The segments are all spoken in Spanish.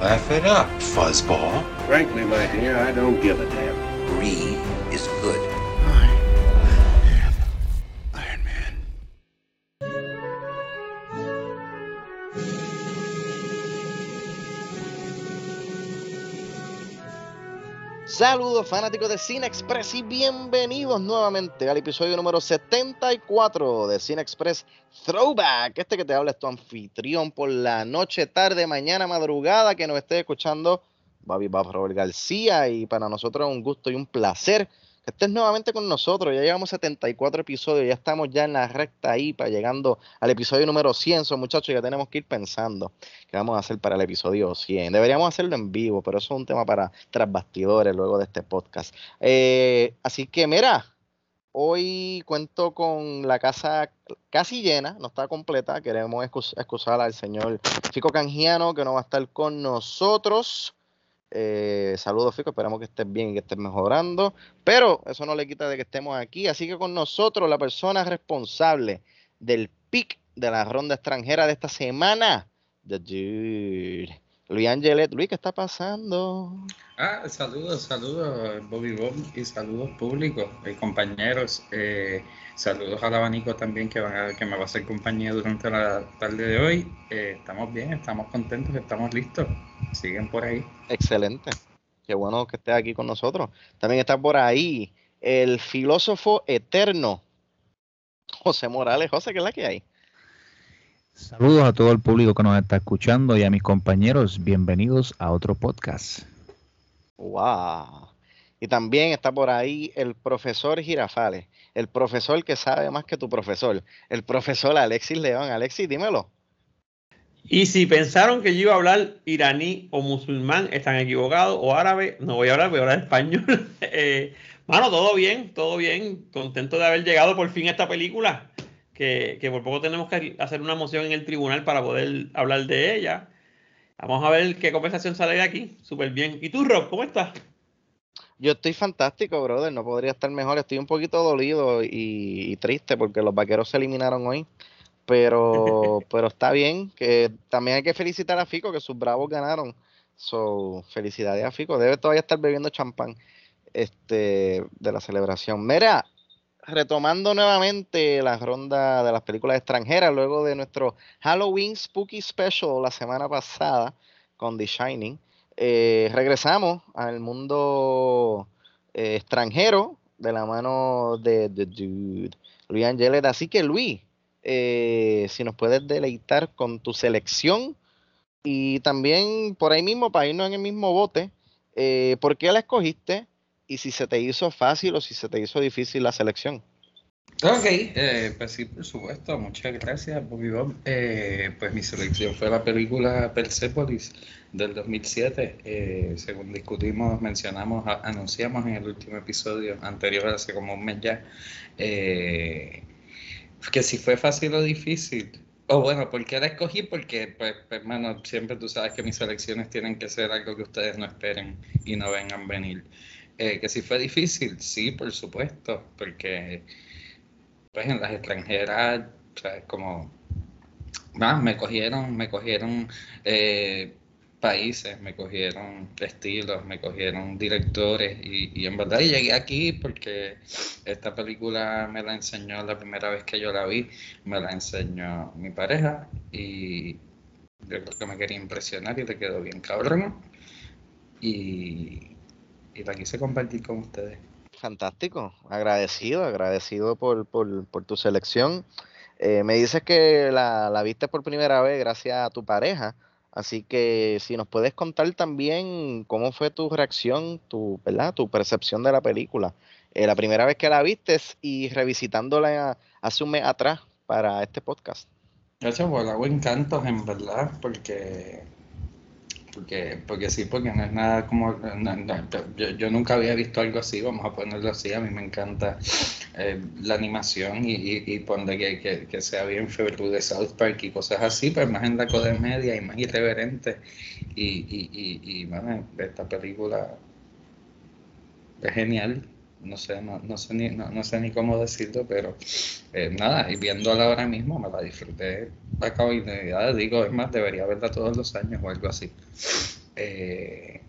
Laugh it up, fuzzball. Frankly, my dear, I don't give a damn. Brie Saludos fanáticos de Cine Express y bienvenidos nuevamente al episodio número 74 de Cine Express Throwback. Este que te habla es tu anfitrión por la noche, tarde, mañana, madrugada que nos esté escuchando, Babi Bab Robert García. Y para nosotros es un gusto y un placer que estés nuevamente con nosotros. Ya llevamos 74 episodios, ya estamos ya en la recta ahí para llegando al episodio número 100. So, muchachos, ya tenemos que ir pensando qué vamos a hacer para el episodio 100. Deberíamos hacerlo en vivo, pero eso es un tema para tras bastidores luego de este podcast. Eh, así que, mira, hoy cuento con la casa casi llena, no está completa. Queremos excus- excusar al señor Fico Canjiano que no va a estar con nosotros. Eh, saludos, Fico. Esperamos que estés bien y que estés mejorando. Pero eso no le quita de que estemos aquí. Así que con nosotros, la persona responsable del pick de la ronda extranjera de esta semana, The Dude. Luis Angelet. Luis, ¿qué está pasando? Ah, saludos, saludos, Bobby Bob, y saludos públicos, eh, compañeros. eh, saludos al abanico también que, van a- que me va a hacer compañía durante la tarde de hoy. Eh, estamos bien, estamos contentos, estamos listos. Siguen por ahí. Excelente. Qué bueno que estés aquí con nosotros. También está por ahí el filósofo eterno, José Morales. José, ¿qué es la que hay? Saludos a todo el público que nos está escuchando y a mis compañeros. Bienvenidos a otro podcast. Wow. Y también está por ahí el profesor Girafales, el profesor que sabe más que tu profesor, el profesor Alexis León. Alexis, dímelo. Y si pensaron que yo iba a hablar iraní o musulmán, están equivocados, o árabe, no voy a hablar, voy a hablar español. Eh, mano, todo bien, todo bien. Contento de haber llegado por fin a esta película, que, que por poco tenemos que hacer una moción en el tribunal para poder hablar de ella. Vamos a ver qué conversación sale de aquí. Súper bien. ¿Y tú, Rob, cómo estás? Yo estoy fantástico, brother. No podría estar mejor. Estoy un poquito dolido y, y triste porque los vaqueros se eliminaron hoy. Pero, pero está bien. Que también hay que felicitar a Fico que sus bravos ganaron. So, felicidades a Fico. Debe todavía estar bebiendo champán este, de la celebración. Mira, retomando nuevamente la ronda de las películas extranjeras, luego de nuestro Halloween Spooky Special la semana pasada con The Shining, eh, regresamos al mundo eh, extranjero de la mano de The Dude, Luis Angelet. Así que Luis, eh, si nos puedes deleitar con tu selección y también por ahí mismo, para irnos en el mismo bote, eh, ¿por qué la escogiste? Y si se te hizo fácil o si se te hizo difícil la selección. Ok, eh, pues sí, por supuesto, muchas gracias, Bobby Bob. Eh, pues mi selección fue la película Persepolis del 2007. Eh, según discutimos, mencionamos, anunciamos en el último episodio anterior, hace como un mes ya, eh, que si fue fácil o difícil. O bueno, ¿por qué la escogí? Porque, pues, pues, hermano, siempre tú sabes que mis selecciones tienen que ser algo que ustedes no esperen y no vengan venir. Eh, que si fue difícil, sí, por supuesto, porque pues en las extranjeras, o sea, como más me cogieron, me cogieron eh, países, me cogieron estilos, me cogieron directores y, y en verdad llegué aquí porque esta película me la enseñó la primera vez que yo la vi, me la enseñó mi pareja y yo creo que me quería impresionar y le quedó bien cabrón y, y la quise compartir con ustedes. Fantástico, agradecido, agradecido por, por, por tu selección. Eh, me dices que la, la viste por primera vez gracias a tu pareja, así que si nos puedes contar también cómo fue tu reacción, tu, ¿verdad? tu percepción de la película, eh, la primera vez que la vistes y revisitándola hace un mes atrás para este podcast. Pues hago encantos en verdad, porque Porque, porque sí, porque no es nada como... yo, yo nunca había visto algo así, vamos a ponerlo así. A mí me encanta eh, la animación y, y, y ponle que, que, que sea bien febril de South Park y cosas así, pero más en la comedia y más irreverente. Y, y, y, y bueno, esta película es genial. No sé, no, no sé ni, no, no sé ni cómo decirlo, pero eh, nada, y viéndola ahora mismo me la disfruté a cabalidad, digo, es más, debería verla todos los años o algo así. Eh,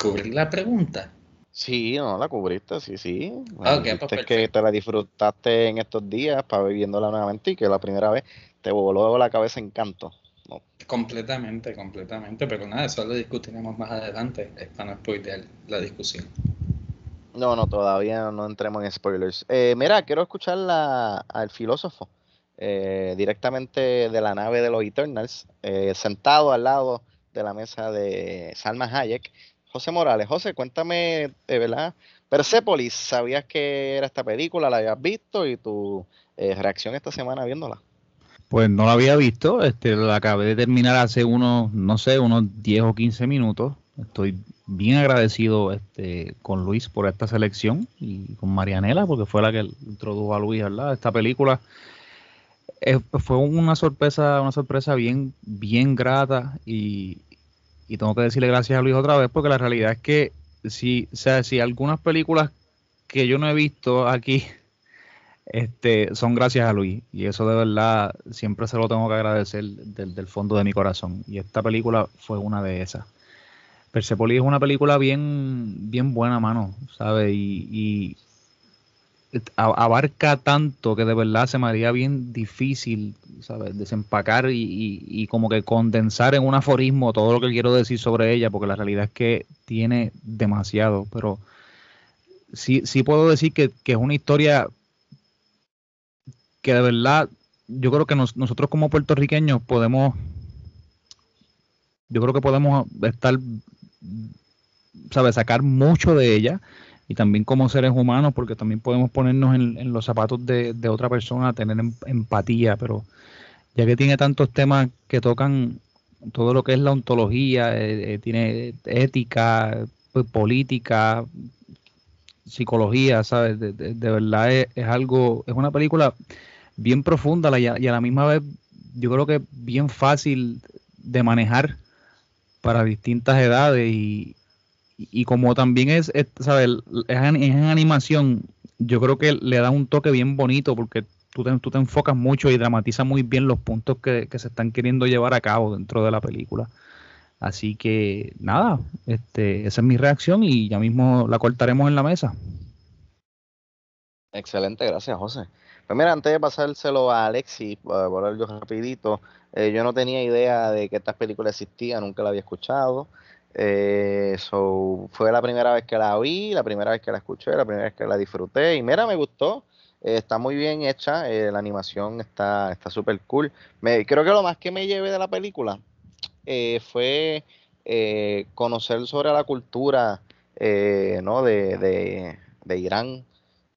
¿Cubrí la pregunta? Sí, no, la cubriste, sí, sí. Ah, ok, dijiste pues que te la disfrutaste en estos días para viéndola nuevamente y que la primera vez te voló la cabeza en canto. No, Completamente, completamente, pero nada, eso lo discutiremos más adelante, es para no spoilear la discusión. No, no, todavía no entremos en spoilers. Eh, mira, quiero escuchar al filósofo eh, directamente de la nave de los Eternals, eh, sentado al lado de la mesa de Salma Hayek. José Morales, José, cuéntame, de verdad, Persepolis, ¿sabías que era esta película? ¿La habías visto? ¿Y tu eh, reacción esta semana viéndola? Pues no la había visto, este, la acabé de terminar hace unos, no sé, unos 10 o 15 minutos. Estoy bien agradecido este, con Luis por esta selección y con Marianela porque fue la que introdujo a Luis, ¿verdad? Esta película eh, fue una sorpresa, una sorpresa bien, bien grata y, tengo que decirle gracias a Luis otra vez porque la realidad es que si, o sea, si algunas películas que yo no he visto aquí este, son gracias a Luis y eso de verdad siempre se lo tengo que agradecer del, del fondo de mi corazón y esta película fue una de esas. Persepolis es una película bien, bien buena, mano, ¿sabes? Y, abarca tanto que de verdad se me haría bien difícil, ¿sabes? Desempacar y, y- y como que condensar en un aforismo todo lo que quiero decir sobre ella, porque la realidad es que tiene demasiado, pero sí, sí puedo decir que, que es una historia que de verdad yo creo que nos- nosotros como puertorriqueños podemos, yo creo que podemos estar, ¿sabes? Sacar mucho de ella y también como seres humanos, porque también podemos ponernos en, los zapatos de, otra persona, tener em- empatía, pero ya que tiene tantos temas que tocan todo lo que es la ontología, eh, eh, tiene ética, pues, política, psicología, ¿sabes? De, verdad es, algo, es una película bien profunda y a, y a la misma vez yo creo que bien fácil de manejar para distintas edades y, y- como también es, es, es en animación, yo creo que le da un toque bien bonito porque tú te, tú te enfocas mucho y dramatizas muy bien los puntos que, que se están queriendo llevar a cabo dentro de la película. Así que nada, este, esa es mi reacción y ya mismo la cortaremos en la mesa. Excelente, gracias, José. Pues mira, antes de pasárselo a Alexis, para hablar yo rapidito, eh, yo no tenía idea de que estas películas existían, nunca la había escuchado. Eh, so, fue la primera vez que la vi, la primera vez que la escuché, la primera vez que la disfruté. Y mira, me gustó. eh, está muy bien hecha, eh, la animación está está súper cool. Me, creo que lo más que me llevé de la película fue conocer sobre la cultura ¿no? de, de, de Irán.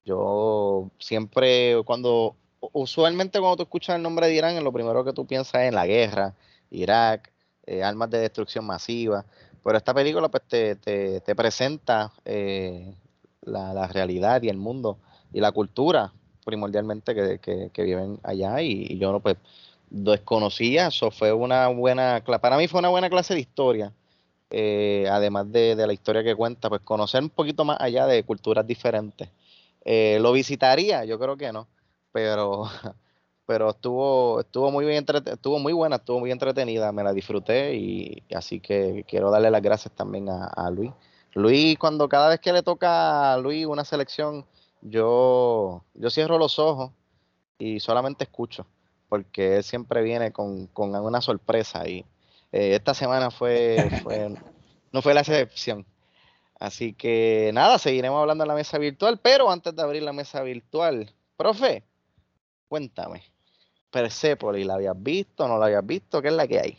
Yo siempre, cuando, usualmente cuando tú escuchas el nombre de Irán, lo primero que tú piensas es en la guerra, Irak, eh, armas de destrucción masiva. Pero esta película pues te, te, te presenta eh, la, la realidad y el mundo y la cultura primordialmente que, que, que viven allá y, yo no pues desconocía, eso fue una buena, para mí fue una buena clase de historia, eh, además de, de la historia que cuenta, pues conocer un poquito más allá de culturas diferentes. Eh, ¿Lo visitaría? Yo creo que no, pero, pero estuvo, estuvo muy bien estuvo muy buena, estuvo muy entretenida, me la disfruté y, y así que quiero darle las gracias también a, a Luis. Luis, cuando cada vez que le toca a Luis una selección, yo, yo cierro los ojos y solamente escucho, porque él siempre viene con, con una sorpresa y eh, esta semana fue, fue, no fue la excepción. Así que nada, seguiremos hablando en la mesa virtual, pero antes de abrir la mesa virtual, profe, cuéntame, Persepolis, ¿la habías visto? ¿No la habías visto? ¿Qué es la que hay?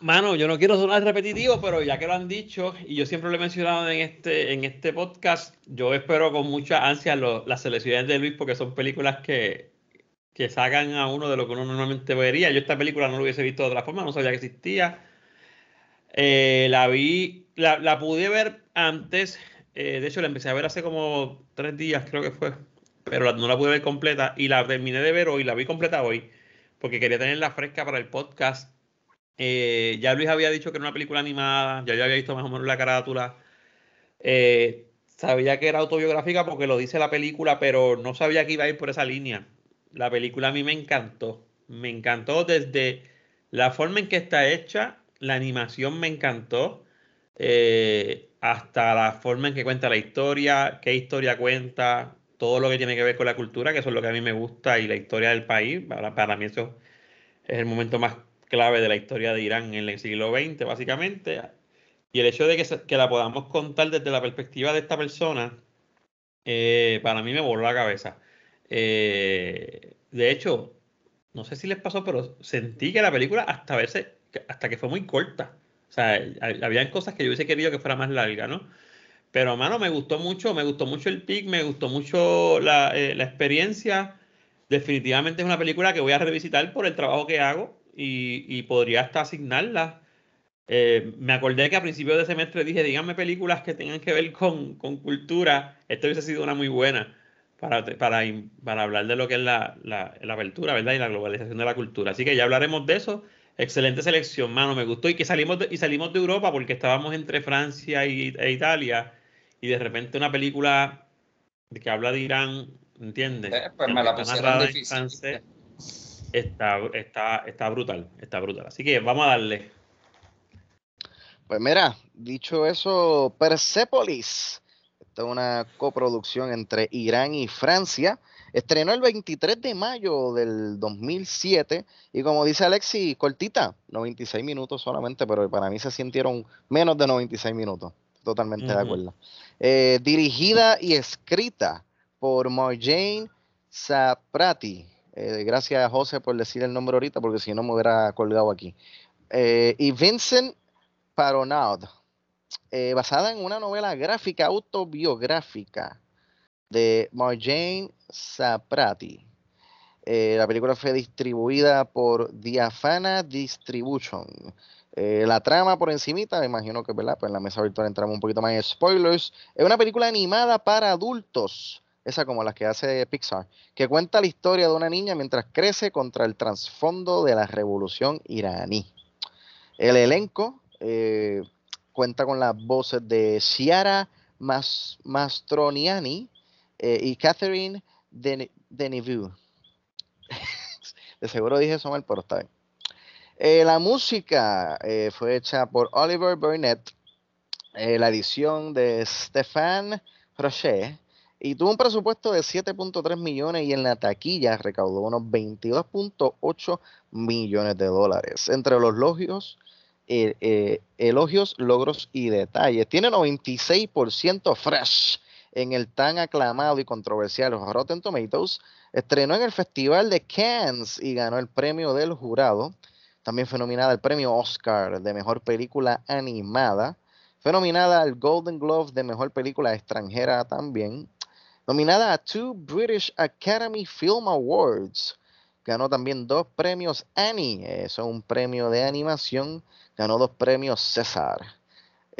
Mano, yo no quiero sonar repetitivo, pero ya que lo han dicho, y yo siempre lo he mencionado en este, en este podcast, yo espero con mucha ansia las selecciones de Luis porque son películas que, que sacan a uno de lo que uno normalmente vería. Yo esta película no lo hubiese visto de otra forma, no sabía que existía. Eh, la vi, la, la, pude ver antes, eh, de hecho la empecé a ver hace como tres días, creo que fue, pero no la pude ver completa y la terminé de ver hoy, la vi completa hoy, porque quería tenerla fresca para el podcast. Eh, ya Luis había dicho que era una película animada, ya yo había visto más o menos la carátula. sabía que era autobiográfica porque lo dice la película, pero no sabía que iba a ir por esa línea. La película a mí me encantó, me encantó desde la forma en que está hecha, la animación me encantó, eh, hasta la forma en que cuenta la historia, qué historia cuenta, todo lo que tiene que ver con la cultura, que eso es lo que a mí me gusta, y la historia del país. Para, mí eso es el momento más clave de la historia de Irán en el siglo XX, básicamente. Y el hecho de que, la podamos contar desde la perspectiva de esta persona, eh, para mí me voló la cabeza. Eh, de hecho, no sé si les pasó, pero sentí que la película hasta verse, hasta que fue muy corta. O sea, habían cosas que yo hubiese querido que fuera más larga, ¿no? Pero, mano, me gustó mucho, me gustó mucho el pic, me gustó mucho la, eh, la, experiencia. Definitivamente es una película que voy a revisitar por el trabajo que hago y, y podría hasta asignarla. Eh, me acordé que a principios de semestre dije, díganme películas que tengan que ver con, con cultura. Esto hubiese sido una muy buena para, para, para hablar de lo que es la, la, la, apertura, ¿verdad? Y la globalización de la cultura. Así que ya hablaremos de eso. Excelente selección, mano, me gustó. Y que salimos de, y salimos de Europa porque estábamos entre Francia y, e Italia. Y de repente una película que habla de Irán, ¿entiendes? Eh, pues me la pusieron difícil. está, está, está brutal, está brutal. Así que vamos a darle. Pues mira, dicho eso, Persepolis esta es una coproducción entre Irán y Francia. Estrenó el 23 de mayo del 2007 y como dice Alexi, cortita, 96 minutos solamente, pero para mí se sintieron menos de 96 minutos. Totalmente de acuerdo. Eh, dirigida y escrita por Marjane Saprati. Eh, gracias a José por decir el nombre ahorita, porque si no me hubiera colgado aquí. Eh, y Vincent Paronaud. Eh, basada en una novela gráfica autobiográfica de Marjane Saprati. Eh, la película fue distribuida por Diafana Distribution. Eh, la trama por encimita, me imagino que. Pues en la mesa virtual entramos un poquito más en spoilers. Es una película animada para adultos, esa como las que hace Pixar, que cuenta la historia de una niña mientras crece contra el trasfondo de la revolución iraní. El elenco cuenta con las voces de Ciara Mastroniani eh, y Catherine Denevue. de seguro dije eso mal, pero. Eh, la música eh, fue hecha por Oliver Burnett, la edición de Stefan Rocher, y tuvo un presupuesto de 7.3 millones y en la taquilla recaudó unos 22.8 millones de dólares. Entre los logios elogios, logros y detalles. Tiene 96% fresh en el tan aclamado y controversial Rotten Tomatoes. Estrenó en el Festival de Cannes y ganó el premio del jurado. También fue nominada al premio Oscar de Mejor Película Animada. Fue nominada al Golden Globe de Mejor Película Extranjera también. Nominada a two British Academy Film Awards. Ganó también dos premios Annie. Eso es un premio de animación ganó dos premios César.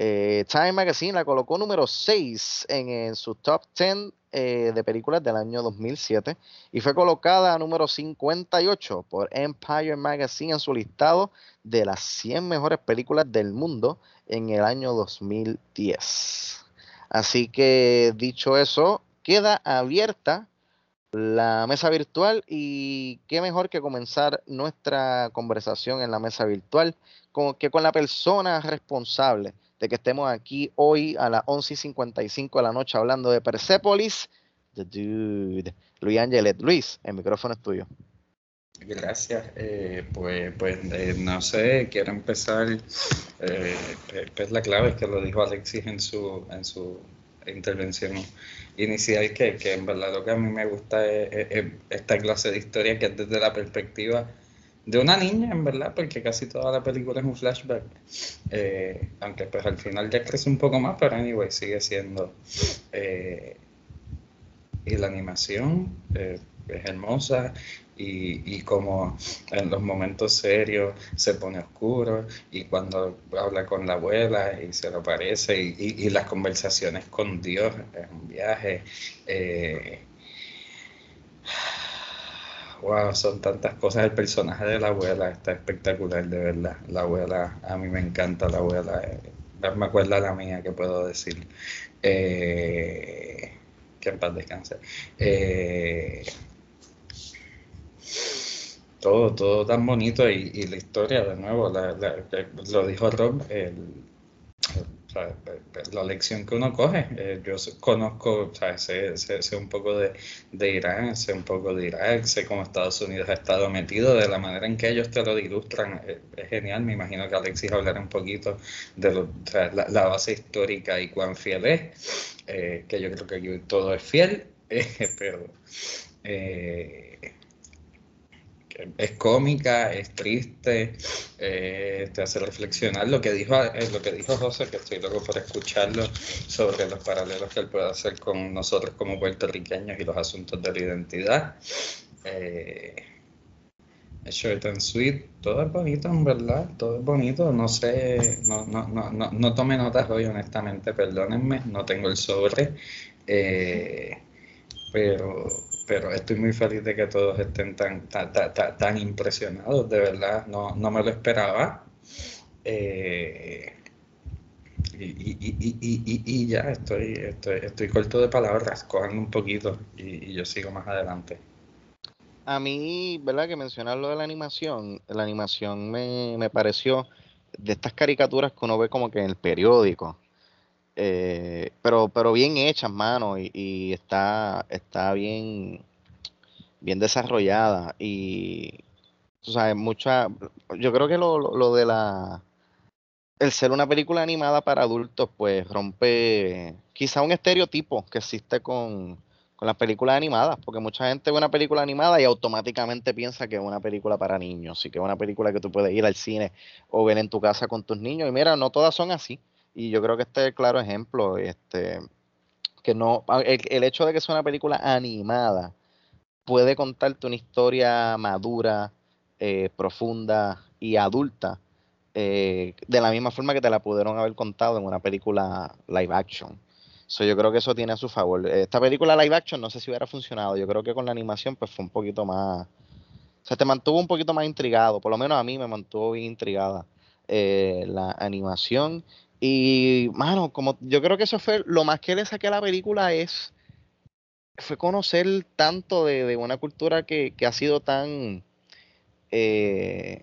Eh, Time Magazine la colocó número 6 en, su top 10 eh, de películas del año 2007 y fue colocada número 58 por Empire Magazine en su listado de las 100 mejores películas del mundo en el año 2010. Así que dicho eso, queda abierta la mesa virtual y qué mejor que comenzar nuestra conversación en la mesa virtual que con la persona responsable de que estemos aquí hoy a las 11 y 55 de la noche hablando de Persepolis, The Dude, Luis Angelet. Luis, el micrófono es tuyo. Gracias. Eh, pues, pues eh, no sé, quiero empezar. Eh, pues la clave es que lo dijo Alexis en su, en su intervención inicial, que, que en verdad lo que a mí me gusta es esta clase de historia que es desde la perspectiva de una niña, en verdad, porque casi toda la película es un flashback. Eh, aunque pues al final ya crece un poco más, pero anyway, sigue siendo. Eh, y la animación, eh, es hermosa y, y, como en los momentos serios se pone oscuro y cuando habla con la abuela y se lo parece y, y, las conversaciones con Dios es un viaje. Wow, son tantas cosas. El personaje de la abuela está espectacular, de verdad. La abuela, a mí me encanta la abuela. Eh, me acuerda la mía, que puedo decir. Eh, que en paz descanse. Eh, todo, todo tan bonito y, y, la historia, de nuevo, lo dijo Rob, el, la lección que uno coge. Eh, yo conozco, sé, sé, un poco de, de, Irán, sé un poco de Irak, sé cómo Estados Unidos ha estado metido, de la manera en que ellos te lo ilustran, eh, es genial. Me imagino que Alexis hablará un poquito de la, base histórica y cuán fiel es, eh, que yo creo que aquí todo es fiel, pero es cómica, es triste, eh, te hace reflexionar lo que dijo eh, lo que dijo José, que estoy loco por escucharlo, sobre los paralelos que él puede hacer con nosotros como puertorriqueños y los asuntos de la identidad. Eh, short and sweet, todo es bonito, en verdad, todo es bonito. No sé, no, no, no, no, no tome notas hoy, honestamente, perdónenme, no tengo el sobre. Eh, pero pero estoy muy feliz de que todos estén tan, tan, tan, impresionados, de verdad, no, no me lo esperaba. Eh, y, y, y, y, ya estoy, estoy, estoy corto de palabras, cojan un poquito y, yo sigo más adelante. A mí, ¿verdad? Que mencionar lo de la animación, la animación me, me pareció de estas caricaturas que uno ve como que en el periódico, eh, pero, pero bien hechas, mano, y, está, está bien, bien desarrollada. Y, tú sabes, mucha, yo creo que lo, lo, de la, el ser una película animada para adultos, pues rompe quizá un estereotipo que existe con, con las películas animadas, porque mucha gente ve una película animada y automáticamente piensa que es una película para niños, y que es una película que tú puedes ir al cine o ver en tu casa con tus niños. Y mira, no todas son así. Y yo creo que este es el claro ejemplo, este, que no, el, hecho de que sea una película animada puede contarte una historia madura, eh, profunda y adulta, eh, de la misma forma que te la pudieron haber contado en una película live action. So, yo creo que eso tiene a su favor. Esta película live action no sé si hubiera funcionado. Yo creo que con la animación pues fue un poquito más... O sea, te mantuvo un poquito más intrigado. Por lo menos a mí me mantuvo bien intrigada eh, la animación. Y, mano, como yo creo que eso fue lo más que le saqué a la película es fue conocer tanto de, una cultura que, ha sido tan eh,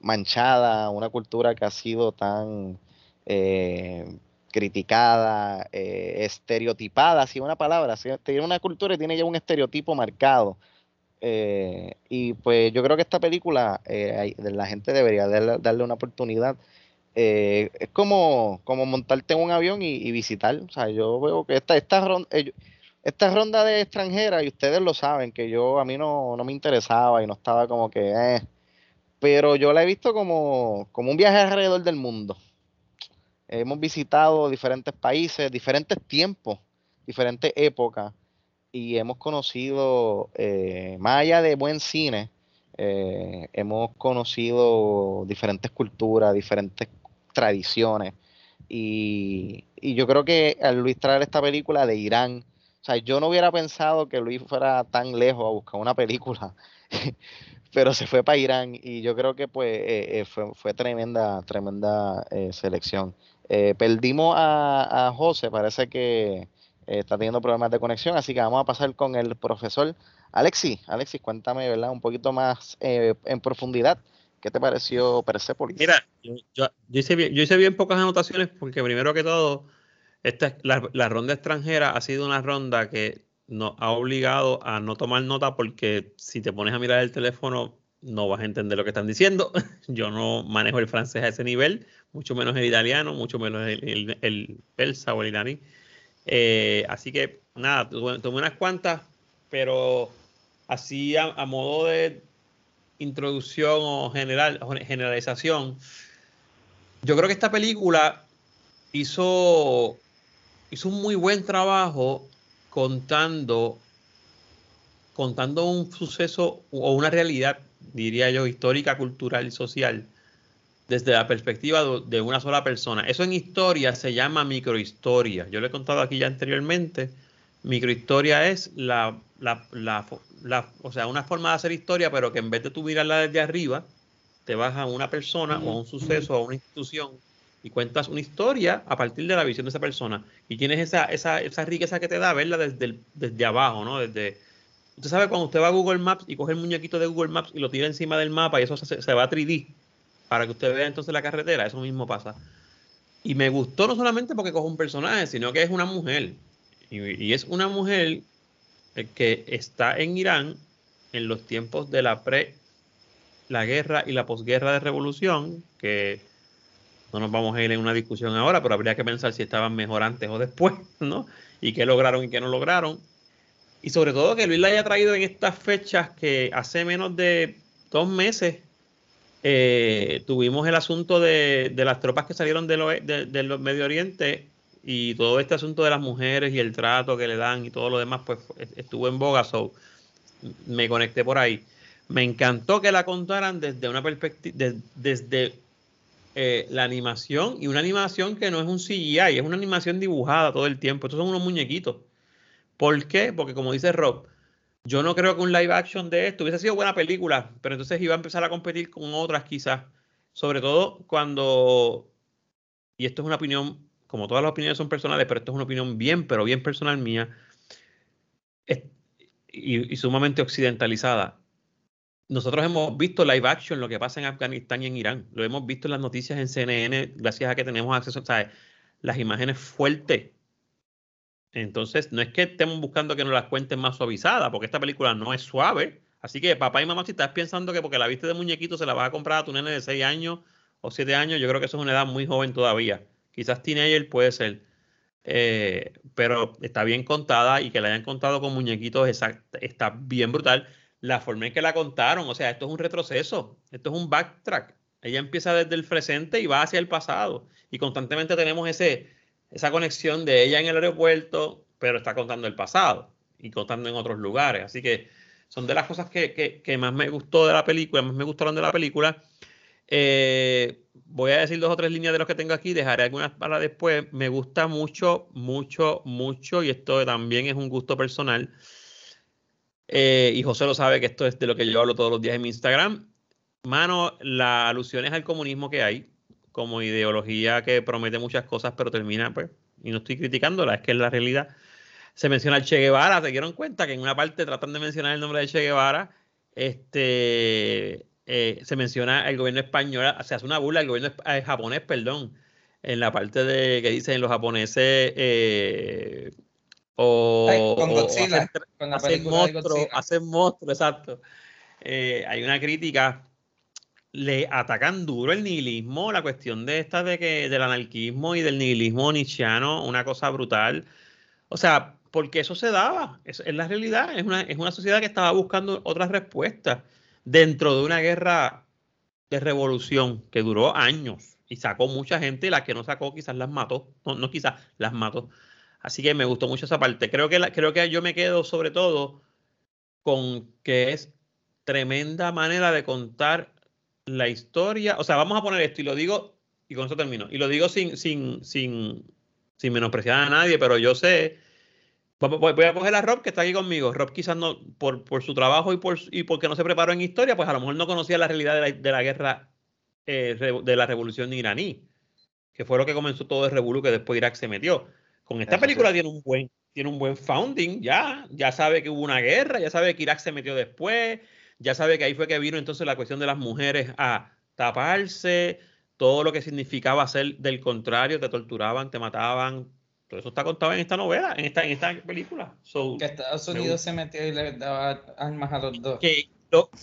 manchada, una cultura que ha sido tan eh, criticada, eh, estereotipada, si una palabra, tiene una cultura y tiene ya un estereotipo marcado. y pues yo creo que esta película la gente debería darle una oportunidad eh, es como, como montarte en un avión y, visitar. O sea, yo veo que esta, esta, ronda, eh, esta ronda de extranjera, y ustedes lo saben, que yo a mí no, me interesaba y no estaba como que, eh, pero yo la he visto como, como un viaje alrededor del mundo. Hemos visitado diferentes países, diferentes tiempos, diferentes épocas, y hemos conocido, más allá de buen cine, hemos conocido diferentes culturas, diferentes tradiciones. Y, yo creo que al Luis traer esta película de Irán, o sea, yo no hubiera pensado que Luis fuera tan lejos a buscar una película, pero se fue para Irán y yo creo que pues eh, eh, fue, tremenda, tremenda eh, selección. perdimos a, a José, parece que está teniendo problemas de conexión, así que vamos a pasar con el profesor Alexis. Alexis, cuéntame, ¿verdad? Un poquito más en profundidad ¿Qué te pareció Persepolis? Mira, yo, hice bien, yo hice bien pocas anotaciones porque primero que todo, esta, la, ronda extranjera ha sido una ronda que nos ha obligado a no tomar nota porque si te pones a mirar el teléfono no vas a entender lo que están diciendo. Yo no manejo el francés a ese nivel, mucho menos el italiano, mucho menos el, el, persa o el iraní. Eh, así que nada, tomé unas cuantas, pero así a modo de, introducción o general, generalización, yo creo que esta película hizo, hizo un muy buen trabajo contando contando un suceso o una realidad, diría yo, histórica, cultural y social, desde la perspectiva de una sola persona. Eso en historia se llama microhistoria. Yo lo he contado aquí ya anteriormente. Microhistoria es la, la, la, o sea, una forma de hacer historia, pero que en vez de tú mirarla desde arriba, te vas a una persona o a un suceso o a una institución y cuentas una historia a partir de la visión de esa persona. Y tienes esa, esa, esa riqueza que te da verla desde, desde abajo, ¿no? Desde, usted sabe cuando usted va a Google Maps y coge el muñequito de Google Maps y lo tira encima del mapa y eso se, se va a 3D para que usted vea entonces la carretera, eso mismo pasa. Y me gustó no solamente porque coge un personaje, sino que es una mujer. Y, es una mujer que está en Irán en los tiempos de la pre, la guerra y la posguerra de revolución, que no nos vamos a ir en una discusión ahora, pero habría que pensar si estaban mejor antes o después, ¿no? Y qué lograron y qué no lograron. Y sobre todo que Luis la haya traído en estas fechas que hace menos de dos meses eh, tuvimos el asunto de, las tropas que salieron del de, Medio Oriente y todo este asunto de las mujeres y el trato que le dan y todo lo demás, pues estuvo en boga, so me conecté por ahí. Me encantó que la contaran desde una perspectiva, desde eh, la animación y una animación que no es un CGI, es una animación dibujada todo el tiempo. Estos son unos muñequitos. ¿Por qué? Porque como dice Rob, yo no creo que un live action de esto hubiese sido buena película, pero entonces iba a empezar a competir con otras quizás. Sobre todo cuando, y esto es una opinión, como todas las opiniones son personales, pero esto es una opinión bien, pero bien personal mía, y, sumamente occidentalizada nosotros hemos visto live action lo que pasa en Afganistán y en Irán. Lo hemos visto en las noticias en CNN, gracias a que tenemos acceso, a Las imágenes fuertes. Entonces, no es que estemos buscando que nos las cuenten más suavizadas, porque esta película no es suave. Así que, papá y mamá, si estás pensando que porque la viste de muñequito se la vas a comprar a tu nene de 6 años o 7 años, yo creo que eso es una edad muy joven todavía. Quizás teenager puede ser. Eh, pero está bien contada y que la hayan contado con muñequitos está bien brutal la forma en que la contaron, o sea, esto es un retroceso, esto es un backtrack. Ella empieza desde el presente y va hacia el pasado. Y constantemente tenemos ese, esa conexión de ella en el aeropuerto, pero está contando el pasado y contando en otros lugares. Así que son de las cosas que, más me gustó de la película, más me gustaron de la película. Eh, voy a decir dos o tres líneas de los que tengo aquí, dejaré algunas para después. Me gusta mucho, mucho, mucho, y esto también es un gusto personal eh, y José lo sabe que esto es de lo que yo hablo todos los días en mi Instagram. Mano, las alusiones al comunismo que hay, como ideología que promete muchas cosas, pero termina, pues, y no estoy criticándola, es que es la realidad. Se menciona el Che Guevara, ¿se dieron cuenta que en una parte tratan de mencionar el nombre de Che Guevara? Este, eh, se menciona el gobierno español, se hace una burla al gobierno eh, japonés, perdón, en la parte de que dicen los japoneses o, con Godzilla, hacen, monstruos, exacto. Eh, hay una crítica, le atacan duro el nihilismo, la cuestión de esta de que del anarquismo y del nihilismo nietzscheano, una cosa brutal. O sea, porque eso se daba, es, es la realidad, es una, es una sociedad que estaba buscando otras respuestas dentro de una guerra de revolución que duró años y sacó mucha gente, y las que no sacó quizás las mató, no, quizás las mató. Así que me gustó mucho esa parte. Creo que, creo que yo me quedo sobre todo con que es tremenda manera de contar la historia. O sea, vamos a poner esto y lo digo, y con eso termino. Y lo digo sin, sin, sin, sin menospreciar a nadie, pero yo sé. Voy a coger a Rob que está aquí conmigo. Rob quizás no, por, por su trabajo y, por, y porque no se preparó en historia, pues a lo mejor no conocía la realidad de la, de la guerra, eh, de la revolución iraní, que fue lo que comenzó todo el revolú que después Irak se metió. Con esta película tiene un buen, tiene un buen founding, ya, ya sabe que hubo una guerra, ya sabe que Irak se metió después, ya sabe que ahí fue que vino entonces la cuestión de las mujeres a taparse, todo lo que significaba ser del contrario, te torturaban, te mataban, todo eso está contado en esta novela, en esta, en esta película. que Estados Unidos se metió y le daba armas a los dos. Que,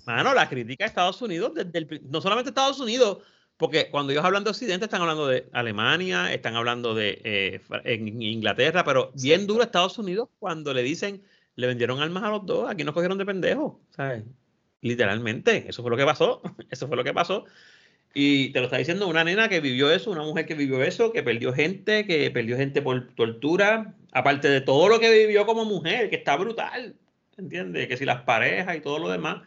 mano, la crítica de Estados Unidos, desde el, no solamente Estados Unidos, porque cuando ellos hablan de Occidente, están hablando de Alemania, están hablando de eh, en Inglaterra, pero bien duro Estados Unidos cuando le dicen, le vendieron armas a los dos, aquí nos cogieron de pendejos, ¿sabes? Literalmente, eso fue lo que pasó, eso fue lo que pasó. Y te lo está diciendo una nena que vivió eso, una mujer que vivió eso, que perdió gente, que perdió gente por tortura, aparte de todo lo que vivió como mujer, que está brutal. ¿entiendes? Que si las parejas y todo lo demás.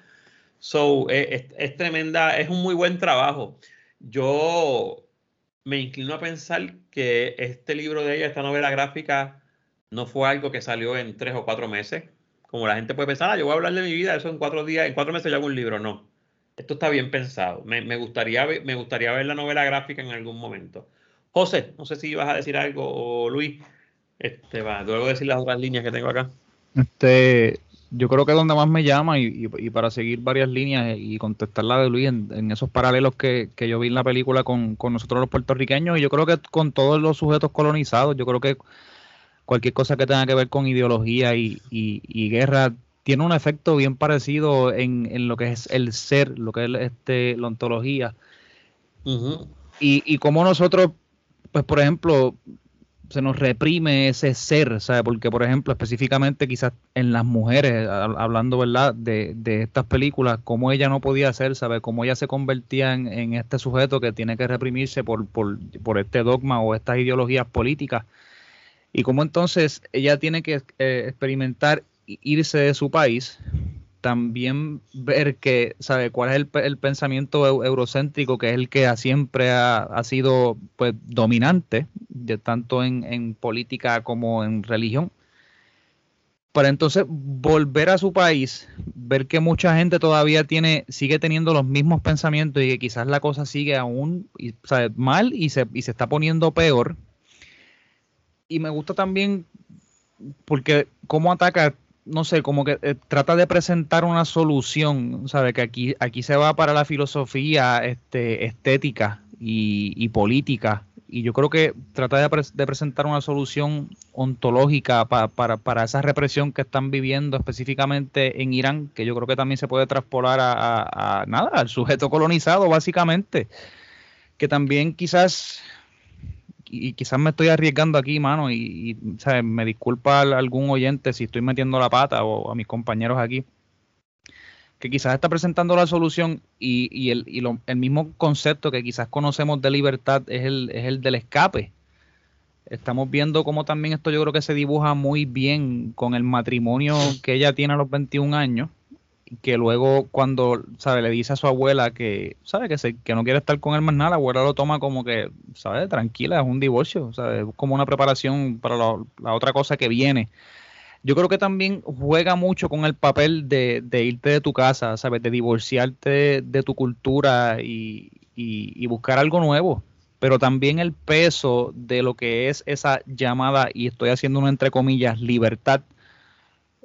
So, es, es, tremenda, es un muy buen trabajo. Yo me inclino a pensar que este libro de ella, esta novela gráfica, no fue algo que salió en tres o cuatro meses. Como la gente puede pensar, ah, yo voy a hablar de mi vida, eso en cuatro días, en cuatro meses yo hago un libro. No, esto está bien pensado. Me, me gustaría, me gustaría ver la novela gráfica en algún momento. José, no sé si ibas a decir algo, o Luis, este, va, luego decir las otras líneas que tengo acá. Este, yo creo que es donde más me llama y, para seguir varias líneas y contestar la de Luis en, esos paralelos que, yo vi en la película con, nosotros los puertorriqueños y yo creo que con todos los sujetos colonizados, yo creo que cualquier cosa que tenga que ver con ideología y, guerra tiene un efecto bien parecido en, lo que es el ser, lo que es este, la ontología. y, y como nosotros pues por ejemplo, se nos reprime ese ser, ¿sabe? Porque, por ejemplo, específicamente quizás en las mujeres, hablando, ¿verdad?, de, de, estas películas, cómo ella no podía ser, ¿sabe? Cómo ella se convertía en, este sujeto que tiene que reprimirse por, por, por, este dogma o estas ideologías políticas. Y cómo entonces ella tiene que eh, experimentar irse de su país también ver que, ¿sabe? ¿Cuál es el, pensamiento eurocéntrico que es el que siempre ha, sido pues, dominante, de, tanto en, política como en religión? Para entonces volver a su país, ver que mucha gente todavía tiene, sigue teniendo los mismos pensamientos y que quizás la cosa sigue aún mal y se, y se está poniendo peor. Y me gusta también porque cómo ataca no sé, como que eh, trata de presentar una solución, ¿sabe? Que aquí, aquí se va para la filosofía este, estética y, política. Y yo creo que trata de, presentar una solución ontológica para, esa represión que están viviendo específicamente en Irán, que yo creo que también se puede traspolar a nada, al sujeto colonizado, básicamente. Que también quizás y quizás me estoy arriesgando aquí, mano, y, me disculpa algún oyente si estoy metiendo la pata o a mis compañeros aquí, que quizás está presentando la solución y, el, el, mismo concepto que quizás conocemos de libertad es el, es el del escape. Estamos viendo cómo también esto yo creo que se dibuja muy bien con el matrimonio que ella tiene a los 21 años que luego cuando, ¿sabe? Le dice a su abuela que, ¿sabe? Que, se, que no quiere estar con él más nada, la abuela lo toma como que, ¿sabe? Tranquila, es un divorcio, ¿sabe? Como una preparación para la, otra cosa que viene. Yo creo que también juega mucho con el papel de, irte de tu casa, ¿sabes? De divorciarte de, tu cultura y, y buscar algo nuevo. Pero también el peso de lo que es esa llamada, y estoy haciendo una entre comillas, libertad,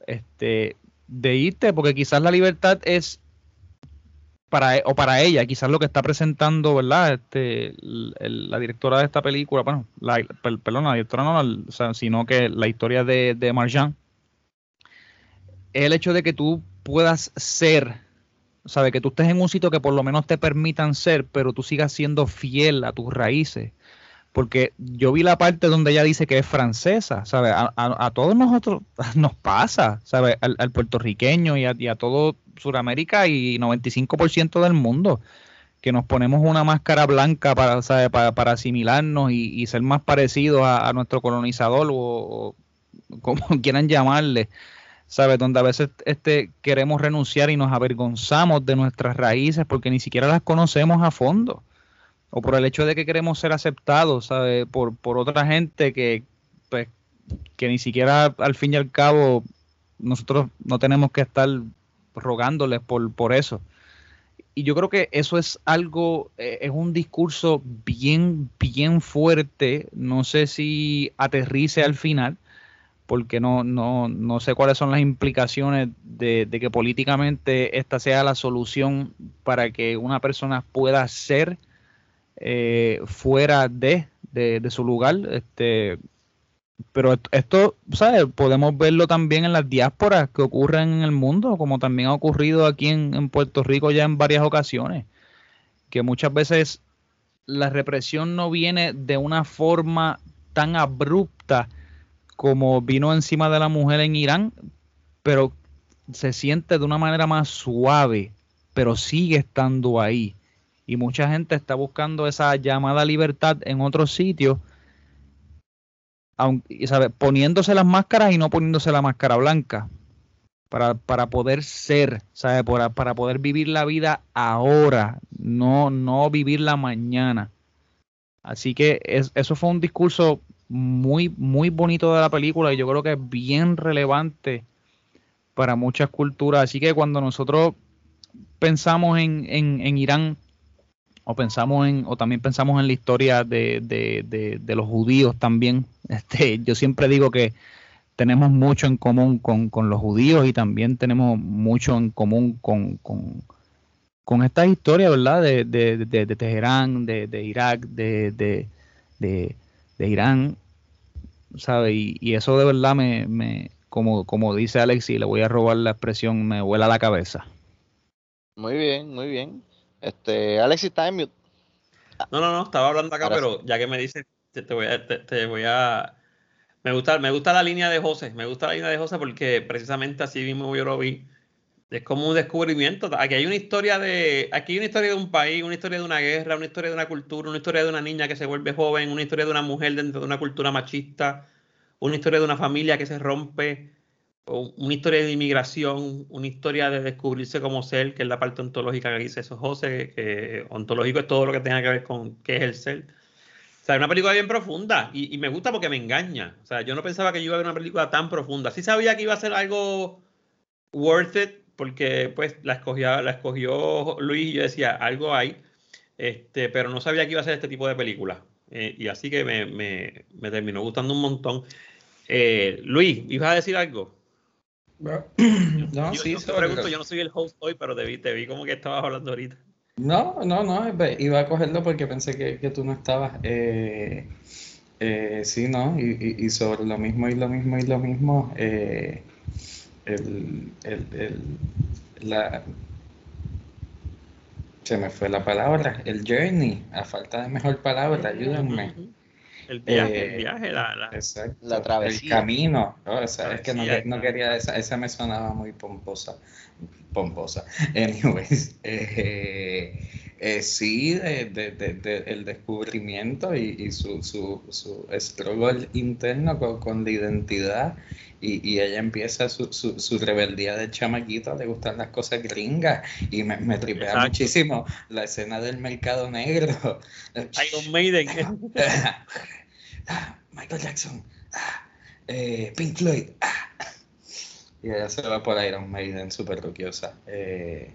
este, de irte, porque quizás la libertad es para, o para ella, quizás lo que está presentando, ¿verdad? Este, la directora de esta película, bueno, perdón, la directora no, sino que la historia de, de Marjan, el hecho de que tú puedas ser, ¿sabes? Que tú estés en un sitio que por lo menos te permitan ser, pero tú sigas siendo fiel a tus raíces porque yo vi la parte donde ella dice que es francesa, ¿sabes? A, todos nosotros nos pasa, ¿sabes? Al, puertorriqueño y a, todo Sudamérica y 95% del mundo, que nos ponemos una máscara blanca para, para, asimilarnos y, ser más parecidos a, nuestro colonizador o, como quieran llamarle. ¿sabes? Donde a veces este, queremos renunciar y nos avergonzamos de nuestras raíces porque ni siquiera las conocemos a fondo o por el hecho de que queremos ser aceptados ¿sabe? Por, por otra gente que, pues, que ni siquiera al fin y al cabo nosotros no tenemos que estar rogándoles por, por eso. Y yo creo que eso es algo, eh, es un discurso bien, bien fuerte. No sé si aterrice al final, porque no, no, no sé cuáles son las implicaciones de, de, que políticamente esta sea la solución para que una persona pueda ser eh, fuera de, su lugar. Este, pero esto, ¿sabes? Podemos verlo también en las diásporas que ocurren en el mundo, como también ha ocurrido aquí en, Puerto Rico ya en varias ocasiones, que muchas veces la represión no viene de una forma tan abrupta como vino encima de la mujer en Irán, pero se siente de una manera más suave, pero sigue estando ahí y mucha gente está buscando esa llamada libertad en otros sitios, aunque, ¿sabe? poniéndose las máscaras y no poniéndose la máscara blanca. para, para poder ser, ¿sabes? Para, para poder vivir la vida ahora, no, no vivirla mañana. Así que es, eso fue un discurso muy, muy bonito de la película y yo creo que es bien relevante para muchas culturas. Así que cuando nosotros pensamos en, en, en Irán, o pensamos en, o también pensamos en la historia de, de, de, los judíos también, este, yo siempre digo que tenemos mucho en común con, con, los judíos y también tenemos mucho en común con, con, con esta historia, ¿verdad? De, de, Teherán, de, Irak, de, Irán, ¿sabe? Y, y, eso de verdad me, me como, como dice Alex, y le voy a robar la expresión, me vuela la cabeza. Muy bien, muy bien. Este, Alex está en mute. No, no, no, estaba hablando acá, Ahora pero sí. ya que me dices, te, te, voy a, te, te voy a me gusta, me gusta la línea de José, me gusta la línea de José porque precisamente así mismo yo lo vi. Es como un descubrimiento. Aquí hay una historia de, aquí hay una historia de un país, una historia de una guerra, una historia de una cultura, una historia de una niña que se vuelve joven, una historia de una mujer dentro de una cultura machista, una historia de una familia que se rompe, una historia de inmigración, una historia de descubrirse como ser, que es la parte ontológica que dice eso José, que ontológico es todo lo que tenga que ver con qué es el ser sea, es una película bien profunda y, me gusta porque me engaña. O sea, yo no pensaba que yo iba a ver una película tan profunda. Sí sabía que iba a ser algo worth it porque pues la escogió, la escogió Luis y yo decía, algo hay, este, pero no sabía que iba a ser este tipo de película. Eh, y así que me, me, me, terminó gustando un montón. Eh, Luis, ¿ibas a decir algo? No, yo, sí, yo te pregunto, yo no soy el host hoy, pero te vi, te vi como que estabas hablando ahorita. No, no, no, iba a cogerlo porque pensé que, que tú no estabas. Eh, eh, sí, ¿no? Y, y, y, sobre lo mismo y lo mismo y lo mismo, eh, el, el, el, la, se me fue la palabra, el journey, a falta de mejor palabra, ayúdenme. El viaje, el viaje, la, la, exacto, la travesía. El camino, ¿no? O sea, es que no, no quería, esa, esa me sonaba muy pomposa pomposa. Anyways, eh, eh, sí, de, de, de, el descubrimiento y, y su, su, su, struggle interno con, con la identidad. Y, y, ella empieza su, su, su, rebeldía de chamaquito, le gustan las cosas gringas y me, me tripea Exacto. muchísimo la escena del mercado negro. Iron Maiden. Michael Jackson. Eh, Pink Floyd. y ella se va por Iron Maiden súper ruquiosa. Eh,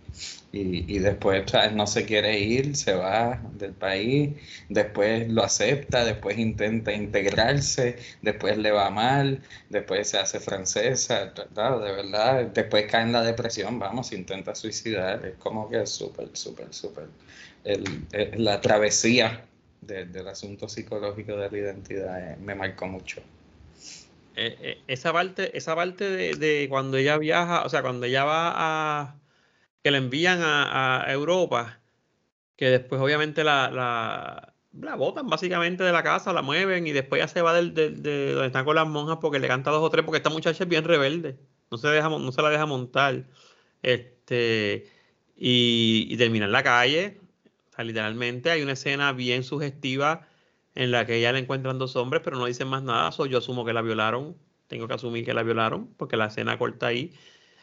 y, y, después ¿sabes? no se quiere ir, se va del país, después lo acepta, después intenta integrarse, después le va mal, después se hace francesa, ¿verdad? de verdad, después cae en la depresión, vamos, intenta suicidar, es como que es súper, súper, súper. La travesía de, del asunto psicológico de la identidad eh, me marcó mucho. Eh, eh, esa parte, esa parte de, de, cuando ella viaja, o sea, cuando ella va a que la envían a, a Europa, que después obviamente la, la, la, botan básicamente de la casa, la mueven y después ya se va del, del, de donde están con las monjas porque le canta dos o tres, porque esta muchacha es bien rebelde, no se, deja, no se la deja montar. Este, y, y termina en la calle, o sea, literalmente hay una escena bien sugestiva en la que ella le encuentran dos hombres, pero no dicen más nada, yo asumo que la violaron, tengo que asumir que la violaron, porque la escena corta ahí.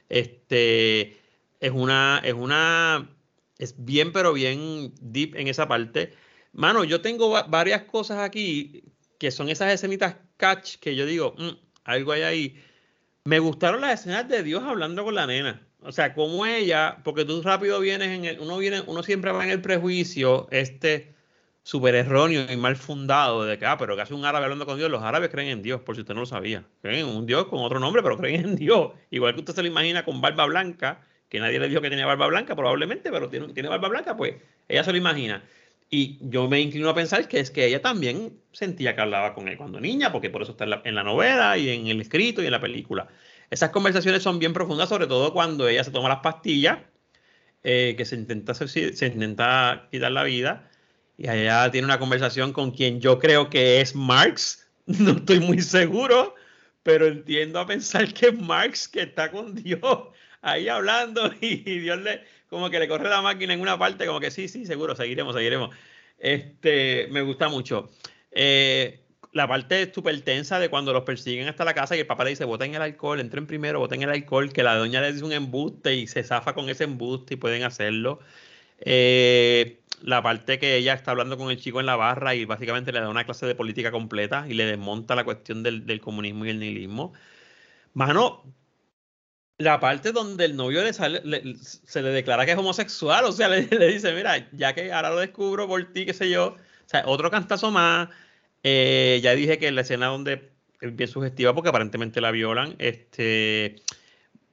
Este, es una, es una, es bien, pero bien deep en esa parte. Mano, yo tengo varias cosas aquí que son esas escenitas catch que yo digo, mmm, algo hay ahí. Me gustaron las escenas de Dios hablando con la nena. O sea, como ella, porque tú rápido vienes en el, uno viene, uno siempre va en el prejuicio, este, súper erróneo y mal fundado de que, ah, pero que hace un árabe hablando con Dios, los árabes creen en Dios, por si usted no lo sabía. Creen en un Dios con otro nombre, pero creen en Dios. Igual que usted se lo imagina con barba blanca, que nadie le dijo que tenía barba blanca, probablemente, pero tiene, tiene barba blanca, pues ella se lo imagina. Y yo me inclino a pensar que es que ella también sentía que hablaba con él cuando niña, porque por eso está en la, en la novela y en el escrito y en la película. Esas conversaciones son bien profundas, sobre todo cuando ella se toma las pastillas, eh, que se intenta, se, se intenta quitar la vida y allá tiene una conversación con quien yo creo que es Marx, no estoy muy seguro, pero entiendo a pensar que es Marx que está con Dios ahí hablando y Dios le como que le corre la máquina en una parte, como que sí, sí, seguro, seguiremos, seguiremos. Este, me gusta mucho. Eh, la parte súper tensa de cuando los persiguen hasta la casa y el papá le dice, voten el alcohol, entren primero, voten el alcohol, que la doña le dice un embuste y se zafa con ese embuste y pueden hacerlo. Eh, la parte que ella está hablando con el chico en la barra y básicamente le da una clase de política completa y le desmonta la cuestión del, del comunismo y el nihilismo. Mano, la parte donde el novio le sale, le- se le declara que es homosexual, o sea, le, le dice, mira, ya que ahora lo descubro por ti, qué sé yo, o sea, otro cantazo más. Eh, ya dije que la escena donde es bien sugestiva porque aparentemente la violan, este,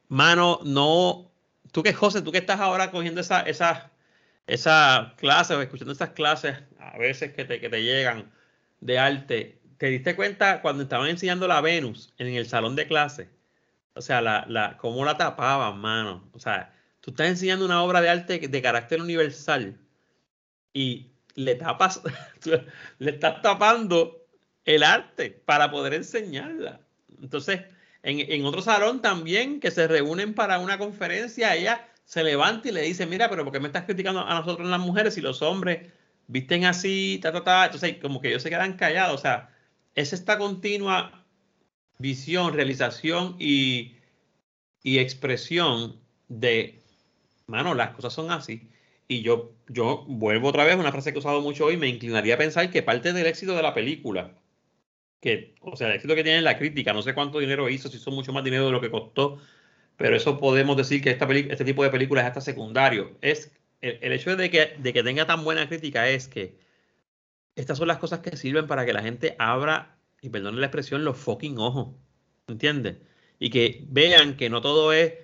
mano, no, tú que José, tú que estás ahora cogiendo esa, esa, esa clase o escuchando esas clases a veces que te, que te llegan de arte, ¿te diste cuenta cuando estaban enseñando la Venus en el salón de clase? O sea, la, la, cómo la tapaban, mano. O sea, tú estás enseñando una obra de arte de carácter universal y le tapas, le estás tapando el arte para poder enseñarla. Entonces, en, otro salón también que se reúnen para una conferencia, ella se levanta y le dice, mira, pero ¿por qué me estás criticando a nosotros las mujeres y los hombres visten así, ta, ta, ta? Entonces, como que ellos se quedan callados. O sea, es esta continua visión, realización y, y expresión de, mano, las cosas son así. Y yo, yo vuelvo otra vez una frase que he usado mucho hoy, me inclinaría a pensar que parte del éxito de la película, que, o sea, el éxito que tiene la crítica, no sé cuánto dinero hizo, si hizo mucho más dinero de lo que costó, pero eso podemos decir que esta este tipo de películas es hasta secundario. Es el, el hecho de que, de que tenga tan buena crítica es que estas son las cosas que sirven para que la gente abra, y perdone la expresión, los fucking ojos. ¿Entiendes? Y que vean que no todo es